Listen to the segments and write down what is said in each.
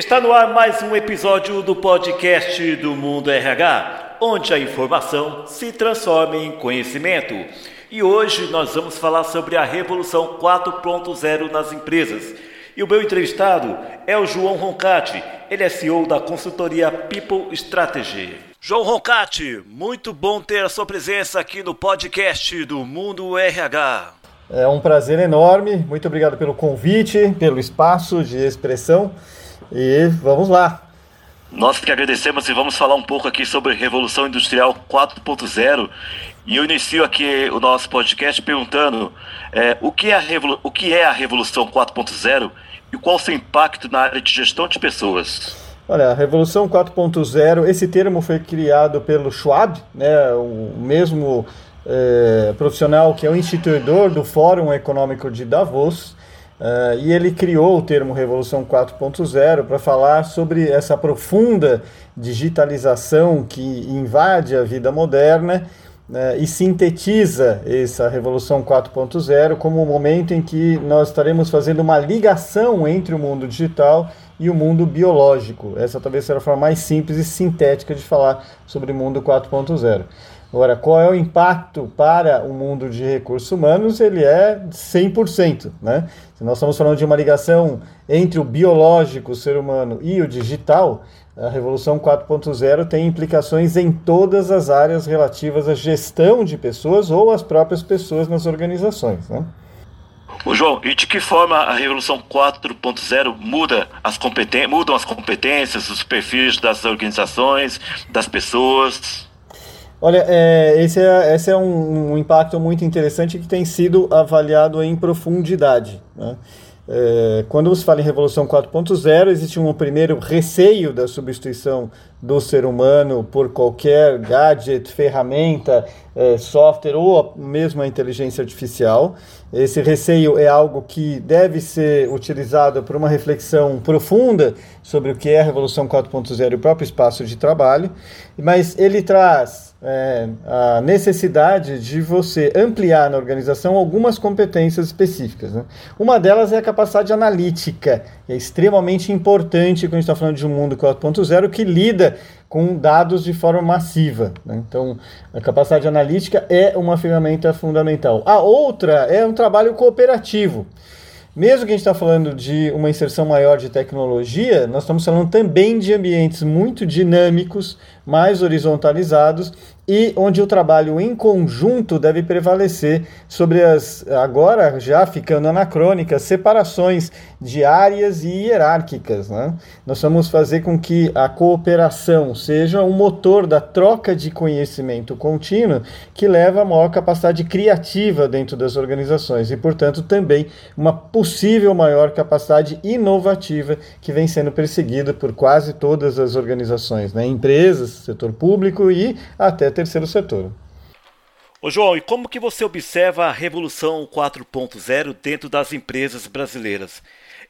Está no ar mais um episódio do podcast do Mundo RH, onde a informação se transforma em conhecimento. E hoje nós vamos falar sobre a Revolução 4.0 nas empresas. E o meu entrevistado é o João Roncati, ele é CEO da consultoria People Strategy. João Roncati, muito bom ter a sua presença aqui no podcast do Mundo RH. É um prazer enorme, muito obrigado pelo convite, pelo espaço de expressão e vamos lá. Nós que agradecemos e vamos falar um pouco aqui sobre Revolução Industrial 4.0. E eu inicio aqui o nosso podcast perguntando é, o, que é a o que é a Revolução 4.0 e qual o seu impacto na área de gestão de pessoas. Olha, a Revolução 4.0, esse termo foi criado pelo Schwab, né, o mesmo é, profissional que é o instituidor do Fórum Econômico de Davos, Uh, e ele criou o termo Revolução 4.0 para falar sobre essa profunda digitalização que invade a vida moderna uh, e sintetiza essa Revolução 4.0 como o momento em que nós estaremos fazendo uma ligação entre o mundo digital e o mundo biológico. Essa talvez seja a forma mais simples e sintética de falar sobre o mundo 4.0. Agora, qual é o impacto para o mundo de recursos humanos? Ele é 100%. Né? Se nós estamos falando de uma ligação entre o biológico, o ser humano, e o digital, a Revolução 4.0 tem implicações em todas as áreas relativas à gestão de pessoas ou às próprias pessoas nas organizações. Né? Ô João, e de que forma a Revolução 4.0 muda as mudam as competências, os perfis das organizações, das pessoas? Olha, é, esse, é, esse é um, um, impacto muito interessante que tem sido avaliado em profundidade. Né? É, quando você fala em Revolução 4.0, existe um primeiro receio da substituição do ser humano por qualquer gadget, ferramenta, é, software ou mesmo a inteligência artificial. Esse receio é algo que deve ser utilizado por uma reflexão profunda sobre o que é a Revolução 4.0 e o próprio espaço de trabalho, mas ele traz é, a necessidade de você ampliar na organização algumas competências específicas. Né? Uma delas é a capacidade analítica, é extremamente importante quando a gente está falando de um mundo 4.0 que lida com dados de forma massiva. Né? Então, a capacidade analítica é uma ferramenta fundamental. A outra é um trabalho cooperativo. Mesmo que a gente está falando de uma inserção maior de tecnologia, nós estamos falando também de ambientes muito dinâmicos, mais horizontalizados e onde o trabalho em conjunto deve prevalecer sobre as, agora já ficando anacrônicas, separações diárias e hierárquicas. Né? Nós vamos fazer com que a cooperação seja um motor da troca de conhecimento contínuo que leva a maior capacidade criativa dentro das organizações e, portanto, também uma possível maior capacidade inovativa que vem sendo perseguida por quase todas as organizações, né? empresas, setor público e até terceiro setor. Ô João, e como que você observa a revolução 4.0 dentro das empresas brasileiras?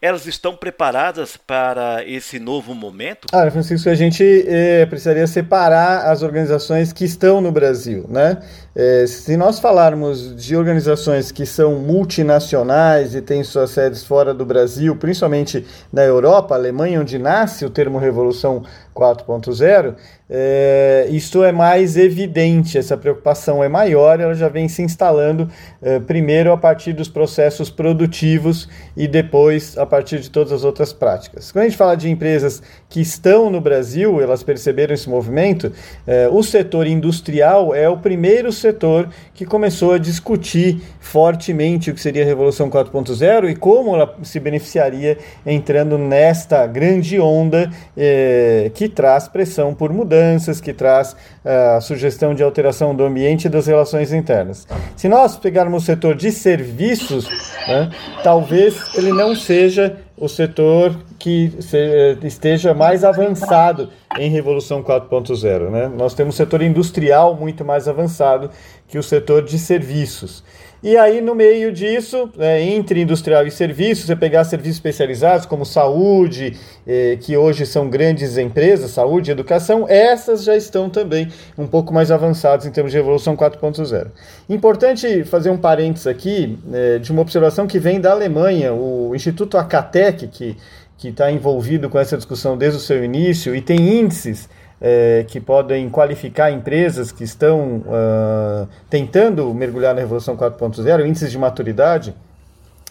Elas estão preparadas para esse novo momento? Ah, Francisco, a gente é, precisaria separar as organizações que estão no Brasil, né? É, se nós falarmos de organizações que são multinacionais e têm suas sedes fora do Brasil, principalmente na Europa, Alemanha, onde nasce o termo Revolução 4.0, é, isto é mais evidente, essa preocupação é maior, ela já vem se instalando é, primeiro a partir dos processos produtivos e depois a partir de todas as outras práticas. Quando a gente fala de empresas que estão no Brasil, elas perceberam esse movimento, é, o setor industrial é o primeiro setor que começou a discutir fortemente o que seria a Revolução 4.0 e como ela se beneficiaria entrando nesta grande onda é, que traz pressão por mudança mudanças, que traz uh, a sugestão de alteração do ambiente e das relações internas. Se nós pegarmos o setor de serviços, né, talvez ele não seja o setor que se, esteja mais avançado em Revolução 4.0. Né? Nós temos o setor industrial muito mais avançado que o setor de serviços. E aí, no meio disso, é, entre industrial e serviços, você pegar serviços especializados como saúde, eh, que hoje são grandes empresas, saúde e educação, essas já estão também um pouco mais avançadas em termos de Revolução 4.0. Importante fazer um parênteses aqui eh, de uma observação que vem da Alemanha, o Instituto Acatec, que que está envolvido com essa discussão desde o seu início e tem índices é, que podem qualificar empresas que estão uh, tentando mergulhar na Revolução 4.0, índices de maturidade,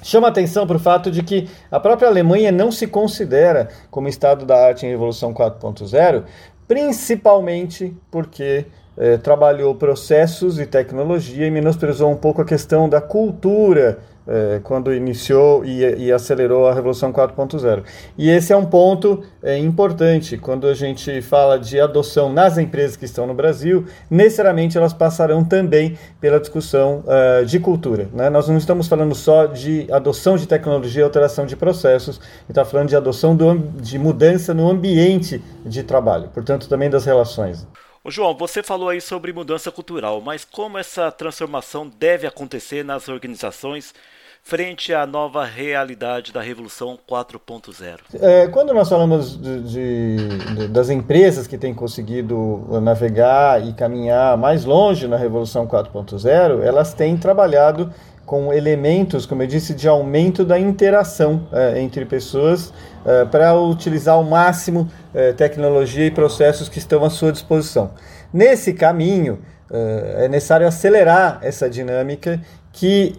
chama atenção para o fato de que a própria Alemanha não se considera como estado da arte em Revolução 4.0, principalmente porque eh, trabalhou processos e tecnologia e menosprezou um pouco a questão da cultura é, quando iniciou e, e, acelerou a Revolução 4.0. E esse é um ponto é, importante. Quando a gente fala de adoção nas empresas que estão no Brasil, necessariamente elas passarão também pela discussão uh, de cultura. Né? Nós não estamos falando só de adoção de tecnologia e alteração de processos, está falando de adoção do, de mudança no ambiente de trabalho, portanto, também das relações. Ô João, você falou aí sobre mudança cultural, mas como essa transformação deve acontecer nas organizações frente à nova realidade da Revolução 4.0? É, quando nós falamos de, de, de, das empresas que têm conseguido navegar e caminhar mais longe na Revolução 4.0, elas têm trabalhado com elementos, como eu disse, de aumento da interação é, entre pessoas é, para utilizar ao máximo é, tecnologia e processos que estão à sua disposição. Nesse caminho, é, necessário acelerar essa dinâmica que,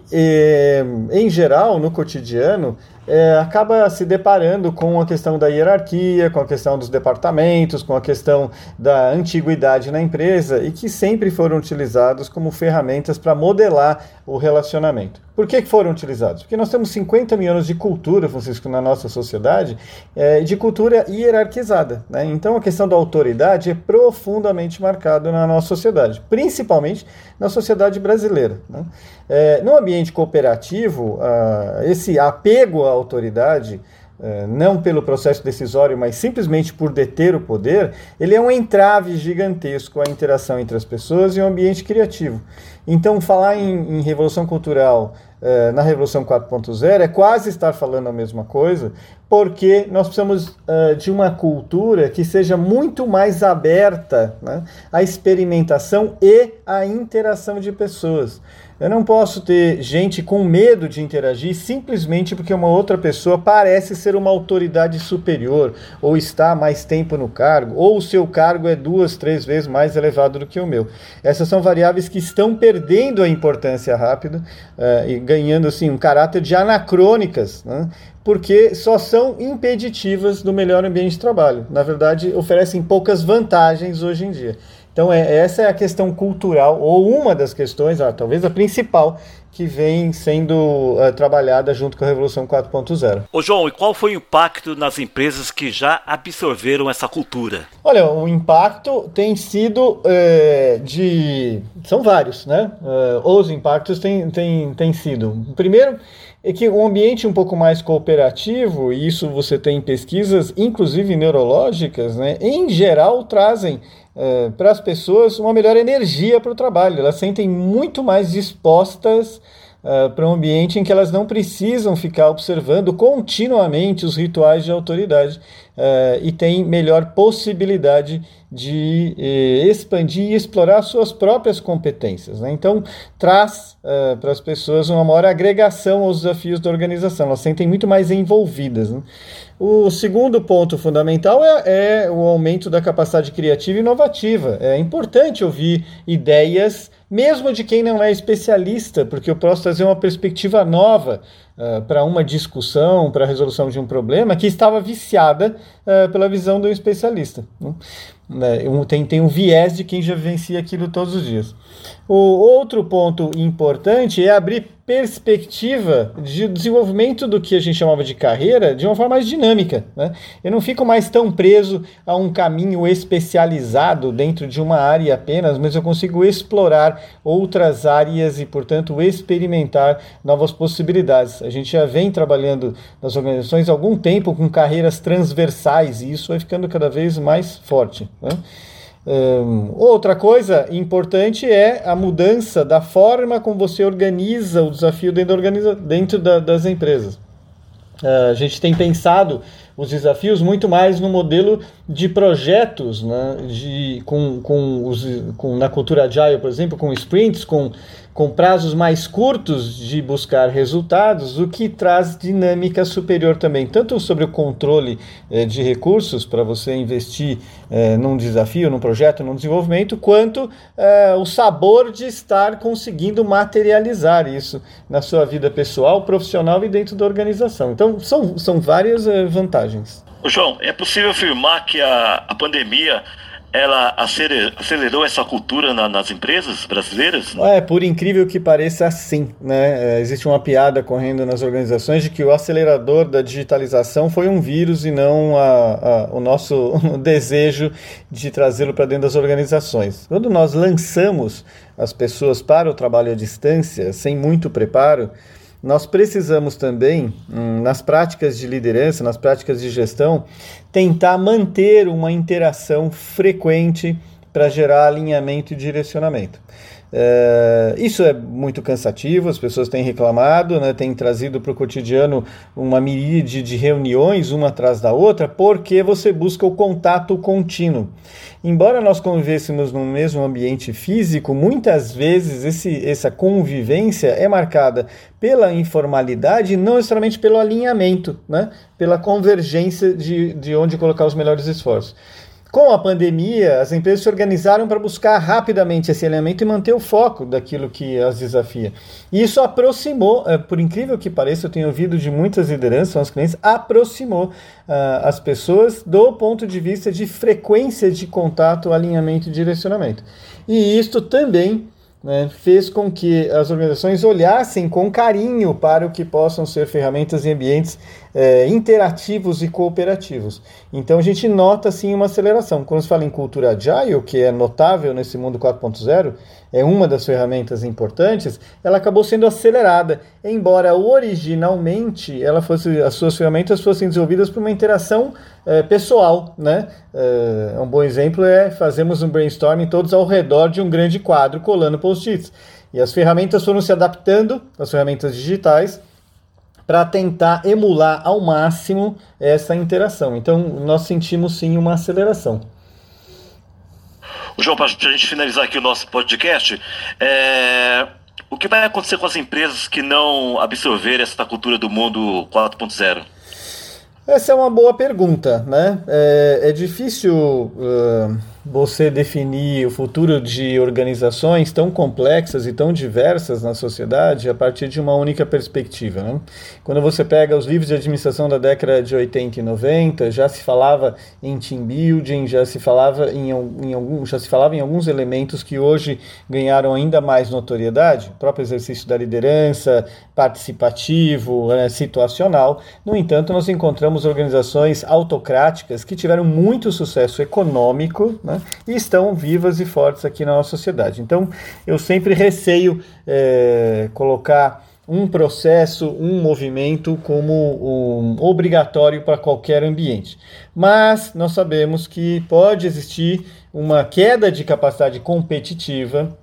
em geral, no cotidiano, é, acaba se deparando com a questão da hierarquia, com a questão dos departamentos, com a questão da antiguidade na empresa e que sempre foram utilizados como ferramentas para modelar o relacionamento. Por que foram utilizados? Porque nós temos 50 mil anos de cultura, Francisco, na nossa sociedade, é, de cultura hierarquizada. Né? Então a questão da autoridade é profundamente marcada na nossa sociedade, principalmente na sociedade brasileira. Né? É, no ambiente cooperativo, ah, esse apego à autoridade, eh, não pelo processo decisório, mas simplesmente por deter o poder, ele é um entrave gigantesco à interação entre as pessoas e o ambiente criativo. Então, falar em, em revolução cultural eh, na Revolução 4.0 é quase estar falando a mesma coisa, porque nós precisamos uh, de uma cultura que seja muito mais aberta né, à experimentação e à interação de pessoas. Eu não posso ter gente com medo de interagir simplesmente porque uma outra pessoa parece ser uma autoridade superior, ou está mais tempo no cargo, ou o seu cargo é duas, três vezes mais elevado do que o meu. Essas são variáveis que estão perdendo a importância rápida uh, e ganhando assim, um caráter de anacrônicas, né? porque só são impeditivas do melhor ambiente de trabalho. Na verdade, oferecem poucas vantagens hoje em dia. Então, é, essa é a questão cultural, ou uma das questões, talvez a principal, que vem sendo uh, trabalhada junto com a Revolução 4.0. Ô João, e qual foi o impacto nas empresas que já absorveram essa cultura? Olha, o impacto tem sido é, de. São vários, né? Uh, os impactos têm, têm, têm sido. Primeiro, é que um ambiente um pouco mais cooperativo, e isso você tem pesquisas, inclusive neurológicas, né, em geral trazem é, para as pessoas uma melhor energia para o trabalho. Elas sentem muito mais dispostas uh, para um ambiente em que elas não precisam ficar observando continuamente os rituais de autoridade uh, e têm melhor possibilidade de eh, expandir e explorar suas próprias competências. Né? Então, traz uh, para as pessoas uma maior agregação aos desafios da organização, elas sentem muito mais envolvidas. Né? O segundo ponto fundamental é, é, o aumento da capacidade criativa e inovativa. É importante ouvir ideias mesmo de quem não é especialista, porque eu posso trazer uma perspectiva nova uh, para uma discussão, para a resolução de um problema que estava viciada uh, pela visão do especialista. Né? Né, tem, tem um viés de quem já vivencia aquilo todos os dias. O outro ponto importante é abrir perspectiva de desenvolvimento do que a gente chamava de carreira de uma forma mais dinâmica. Né? Eu não fico mais tão preso a um caminho especializado dentro de uma área apenas, mas eu consigo explorar outras áreas e, portanto, experimentar novas possibilidades. A gente já vem trabalhando nas organizações há algum tempo com carreiras transversais e isso vai ficando cada vez mais forte. Né? Um, outra coisa importante é a mudança da forma como você organiza o desafio dentro, da organiza dentro da, das empresas. Uh, a gente tem pensado os desafios muito mais no modelo de projetos, né, de, com, com, os, com na cultura agile, por exemplo, com sprints, com com prazos mais curtos de buscar resultados, o que traz dinâmica superior também, tanto sobre o controle eh, de recursos para você investir eh, num desafio, num projeto, num desenvolvimento, quanto eh, o sabor de estar conseguindo materializar isso na sua vida pessoal, profissional e dentro da organização. Então, são, são várias eh, vantagens. João, é possível afirmar que a, a pandemia ela acelerou essa cultura na, nas empresas brasileiras? É, por incrível que pareça, sim. Né? É, existe uma piada correndo nas organizações de que o acelerador da digitalização foi um vírus e não a, a, o nosso desejo de trazê-lo para dentro das organizações. Quando nós lançamos as pessoas para o trabalho à distância, sem muito preparo, nós precisamos também, hum, nas práticas de liderança, nas práticas de gestão, tentar manter uma interação frequente para gerar alinhamento e direcionamento. É, isso é muito cansativo, as pessoas têm reclamado, né, têm trazido para o cotidiano uma miríade de reuniões, uma atrás da outra, porque você busca o contato contínuo. Embora nós convivêssemos no mesmo ambiente físico, muitas vezes esse, essa convivência é marcada pela informalidade, não necessariamente pelo alinhamento, né, pela convergência de, de onde colocar os melhores esforços. Com a pandemia, as empresas se organizaram para buscar rapidamente esse elemento e manter o foco daquilo que as desafia. E isso aproximou, eh, por incrível que pareça, eu tenho ouvido de muitas lideranças, são os clientes, aproximou uh, as pessoas do ponto de vista de frequência de contato, alinhamento e direcionamento. E isto também né, fez com que as organizações olhassem com carinho para o que possam ser ferramentas e ambientes é, interativos e cooperativos. Então a gente nota sim uma aceleração. Quando se fala em cultura agile, que é notável nesse mundo 4.0, é uma das ferramentas importantes, ela acabou sendo acelerada, embora originalmente ela fosse, as suas ferramentas fossem desenvolvidas para uma interação é, pessoal. Né? É, um bom exemplo é fazemos um brainstorming todos ao redor de um grande quadro colando post-its. E as ferramentas foram se adaptando, as ferramentas digitais, para tentar emular ao máximo essa interação. Então, nós sentimos sim uma aceleração. João, para a gente finalizar aqui o nosso podcast, é... o que vai acontecer com as empresas que não absorverem essa cultura do mundo 4.0? Essa é uma boa pergunta, né? É, é difícil uh, você definir o futuro de organizações tão complexas e tão diversas na sociedade a partir de uma única perspectiva. Né? Quando você pega os livros de administração da década de 80 e 90, já se falava em team building, já se falava em, em, algum, já se falava em alguns elementos que hoje ganharam ainda mais notoriedade, o próprio exercício da liderança, participativo, né, situacional. No entanto, nós encontramos organizações autocráticas que tiveram muito sucesso econômico, né? E estão vivas e fortes aqui na nossa sociedade. Então, eu sempre receio é, colocar um processo, um movimento como um, obrigatório para qualquer ambiente. Mas nós sabemos que pode existir uma queda de capacidade competitiva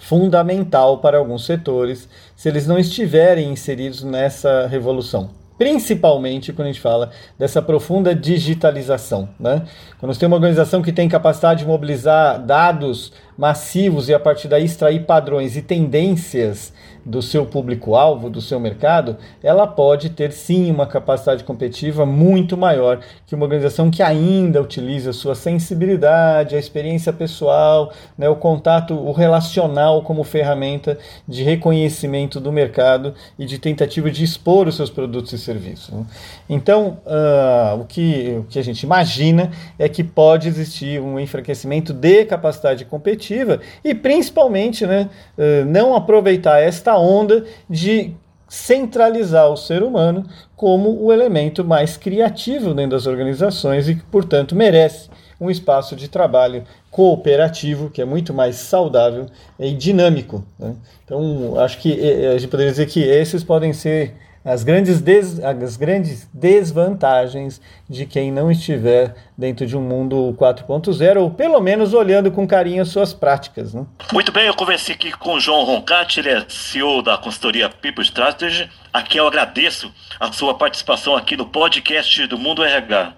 fundamental para alguns setores se eles não estiverem inseridos nessa revolução principalmente quando a gente fala dessa profunda digitalização. Né? Quando você tem uma organização que tem capacidade de mobilizar dados massivos e a partir daí extrair padrões e tendências do seu público-alvo, do seu mercado, ela pode ter sim uma capacidade competitiva muito maior que uma organização que ainda utiliza sua sensibilidade, a experiência pessoal, né, o contato, o relacional como ferramenta de reconhecimento do mercado e de tentativa de expor os seus produtos e serviços. Né? Então, uh, o, que, o que a gente imagina é que pode existir um enfraquecimento de capacidade competitiva e principalmente né, eh, não aproveitar esta onda de centralizar o ser humano como o elemento mais criativo dentro das organizações e que, portanto, merece um espaço de trabalho cooperativo, que é muito mais saudável e dinâmico. Né? Então, acho que eh, a gente poderia dizer que esses podem ser as grandes, des, as grandes desvantagens de quem não estiver dentro de um mundo 4.0, ou pelo menos olhando com carinho as suas práticas. Né? Muito bem, eu conversei aqui com o João Roncati, ele é CEO da consultoria People Strategy. Aqui eu agradeço a sua participação aqui no podcast do Mundo RH.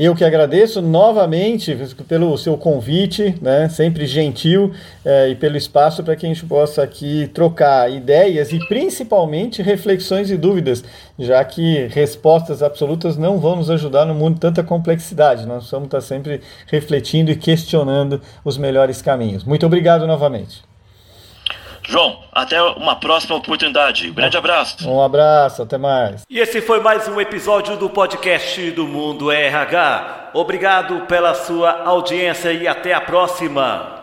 Eu que agradeço novamente pelo seu convite, né, sempre gentil, é, e pelo espaço para que a gente possa aqui trocar ideias e principalmente reflexões e dúvidas, já que respostas absolutas não vão nos ajudar no mundo tanta complexidade. Nós vamos estar sempre refletindo e questionando os melhores caminhos. Muito obrigado novamente. João, até uma próxima oportunidade. Um grande abraço. Um abraço, até mais. E esse foi mais um episódio do podcast do Mundo RH. Obrigado pela sua audiência e até a próxima.